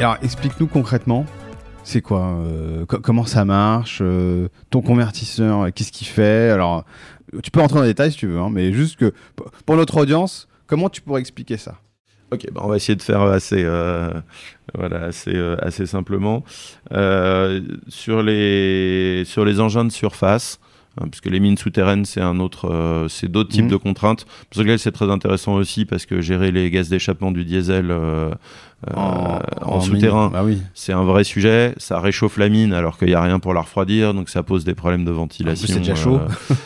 Alors, explique-nous concrètement, c'est quoi euh, co- Comment ça marche euh, Ton convertisseur, euh, qu'est-ce qu'il fait? Tu peux rentrer dans les détails si tu veux, hein, mais juste que pour notre audience, comment tu pourrais expliquer ça? Ok, bah on va essayer de faire assez, voilà, assez, assez simplement. Sur, les, engins de surface, puisque les mines souterraines, c'est un autre, euh, c'est d'autres types Mhm. de contraintes. Pour ce c'est très intéressant aussi parce que gérer les gaz d'échappement du diesel euh, euh, en, souterrain. Bah oui. c'est un vrai sujet. Ça réchauffe la mine alors qu'il n'y a rien pour la refroidir, donc ça pose des problèmes de ventilation. c'est déjà chaud.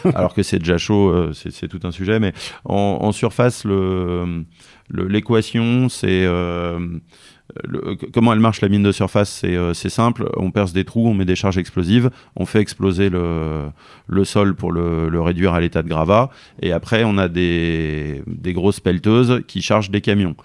euh, alors que c'est déjà chaud, euh, c'est tout un sujet. Mais en, en surface, le le- l'équation, c'est le- comment elle marche la mine de surface, c'est euh, c'est simple. On perce des trous, on met des charges explosives, on fait exploser le, sol pour le, le réduire à l'état de gravat, et après on a des, des grosses pelleteuses qui chargent des camions.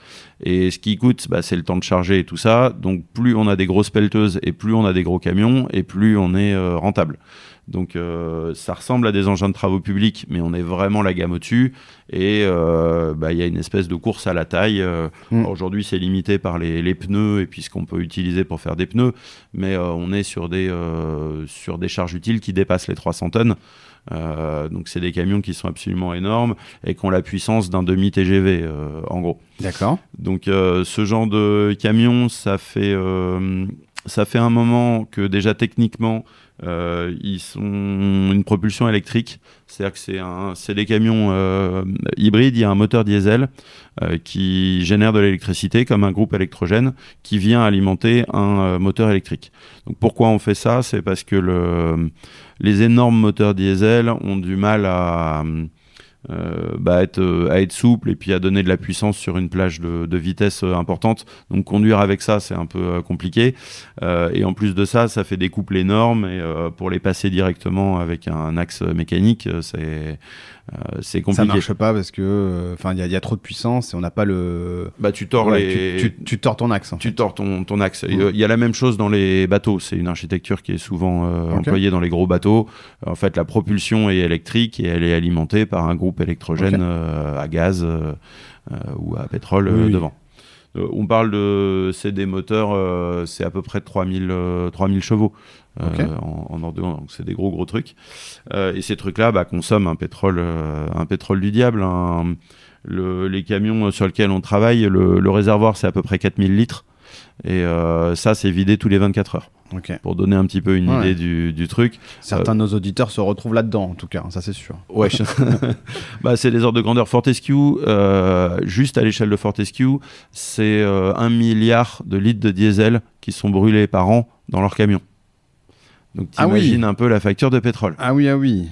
Et ce qui coûte, bah, c'est le temps de charger et tout ça. Donc plus on a des grosses pelleteuses et plus on a des gros camions, et plus on est euh, rentable. Donc euh, ça ressemble à des engins de travaux publics, mais on est vraiment la gamme au-dessus. Et euh, bah, il y a une espèce de course à la taille. Mm. Aujourd'hui, c'est limité par les, les pneus et puis ce qu'on peut utiliser pour faire des pneus, mais on est sur des, sur des charges utiles qui dépassent les 300 tonnes. Donc c'est des camions qui sont absolument énormes et qui ont la puissance d'un demi-TGV, en gros. D'accord. Donc euh, ce genre de camion, ça fait, euh, ça fait un moment que déjà techniquement, euh, ils sont une propulsion électrique. C'est-à-dire que c'est un, c'est des camions euh, hybrides. Il y a un moteur diesel euh, qui génère de l'électricité comme un groupe électrogène qui vient alimenter un euh, moteur électrique. Donc pourquoi on fait ça? C'est parce que le, les énormes moteurs diesel ont du mal à euh, bah, être, euh, à être souple et puis à donner de la puissance sur une plage de, de vitesse euh, importante. Donc conduire avec ça, c'est un peu compliqué. Euh, et en plus de ça, ça fait des couples énormes et euh, pour les passer directement avec un axe mécanique, c'est c'est Ça compliqué. marche pas parce que, enfin, il y, a- il y a trop de puissance et on n'a pas le. Bah tu tords Ouais, les tu, tu- tu tords ton axe. en tu fait. tords ton, ton axe. Il y a la même chose dans les bateaux. C'est une architecture qui est souvent employée dans les gros bateaux. En fait, la propulsion est électrique et elle est alimentée par un groupe électrogène Ok. euh, à gaz euh, euh, ou à pétrole Oui, oui. devant. On parle de. C'est des moteurs, c'est à peu près 3000, euh, 3000 chevaux en, en ordonnance. Donc, c'est des gros, gros trucs. Et ces trucs-là bah, consomment un pétrole, un pétrole du diable. un- le- les camions sur lesquels on travaille, le, le réservoir, c'est à peu près 4000 litres. Et euh, ça, c'est vidé tous les 24 heures. Pour donner un petit peu une Ouais. idée du, du truc. Certains de nos auditeurs se retrouvent là-dedans, en tout cas, ça c'est sûr. Ouais, je- bah, c'est des ordres de grandeur. Fortescue, euh, juste à l'échelle de Fortescue, c'est euh, un milliard de litres de diesel qui sont brûlés par an dans leurs camions. Donc Ah oui. t'imagines un peu la facture de pétrole. Ah oui, ah oui.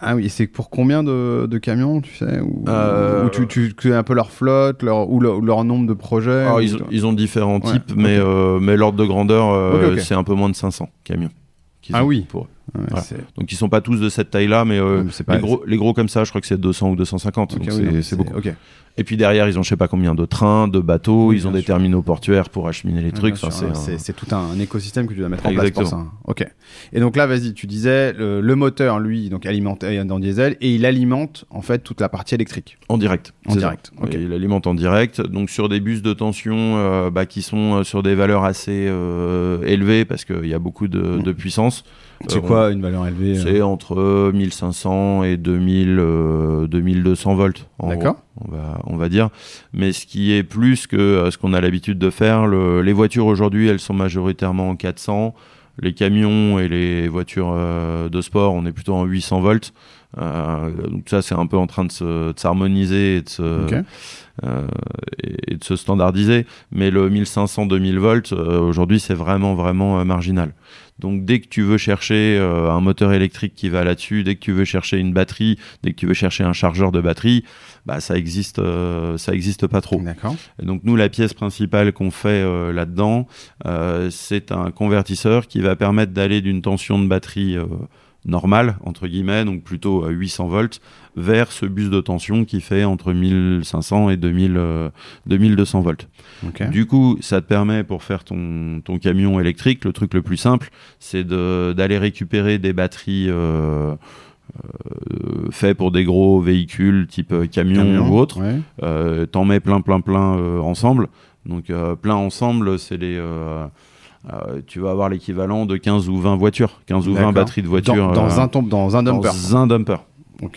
Ah oui, c'est pour combien de, de camions, tu sais Ou, Euh, ou tu, tu connais un peu leur flotte, leur, ou leur, nombre de projets Alors, ou- ils, ont, ils ont différents Ouais, types, mais, euh, mais l'ordre de grandeur, euh, c'est un peu moins de 500 camions. Ah oui. pour eux. Ouais, Voilà. c'est- Donc ils sont pas tous de cette taille-là, mais, euh, mais pas- les, gros, les gros comme ça, je crois que c'est 200 ou 250. Ok, donc oui, c'est- non, mais c'est beaucoup. Ok. Et puis derrière, ils ont je sais pas combien de trains, de bateaux, Oui, ils ont des sûr. terminaux portuaires pour acheminer les trucs. Enfin, c'est un- tout un, écosystème que tu dois mettre en place pour ça. Ok. Et donc là, vas-y, tu disais le, le moteur, lui, donc alimenté dans diesel, et il alimente en fait toute la partie électrique en direct. en ça. direct. Et Il alimente en direct, donc sur des bus de tension euh, bah, qui sont euh, sur des valeurs assez euh, élevées parce qu'il y a beaucoup de, Mm. de puissance. C'est Euh, quoi une valeur élevée euh C'est entre 1500 et 2000, euh, 2200 volts. en D'accord. On va, on va dire. Mais ce qui est plus que euh, ce qu'on a l'habitude de faire, le- les voitures aujourd'hui, elles sont majoritairement en 400. Les camions et les voitures euh, de sport, on est plutôt en 800 volts. Euh, donc ça, c'est un peu en train de se- de s'harmoniser et de se, Ok. euh, et, et de se standardiser. Mais le 1500-2000 volts, euh, aujourd'hui, c'est vraiment, vraiment euh, marginal. Donc dès que tu veux chercher un moteur électrique qui va là-dessus, dès que tu veux chercher une batterie, dès que tu veux chercher un chargeur de batterie, bah ça existe, ça existe pas trop. Et donc nous, la pièce principale qu'on fait là-dedans, c'est un convertisseur qui va permettre d'aller d'une tension de batterie euh, normale, entre guillemets, donc plutôt à 800 volts, vers ce bus de tension qui fait entre 1500 et 2000, euh, 2200 volts. Ok. Du coup, ça te permet pour faire ton, ton camion électrique, le truc le plus simple, c'est de- d'aller récupérer des batteries euh, euh, faits pour des gros véhicules type euh, camion, Camion, ou autre. ouais. Euh, T'en mets plein, plein, plein euh, ensemble. Donc plein ensemble, c'est les tu vas avoir l'équivalent de 15 ou 20 voitures, 15 ou 20 batteries de voitures. Dans, un, dans un dumper. Dans un dumper.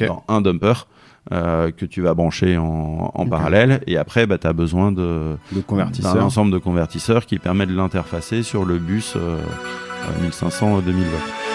Dans un dumper. que tu vas brancher en, parallèle et après bah, tu as besoin de, d'un ensemble de convertisseurs qui permet de l'interfacer sur le bus 1500 2000 watts.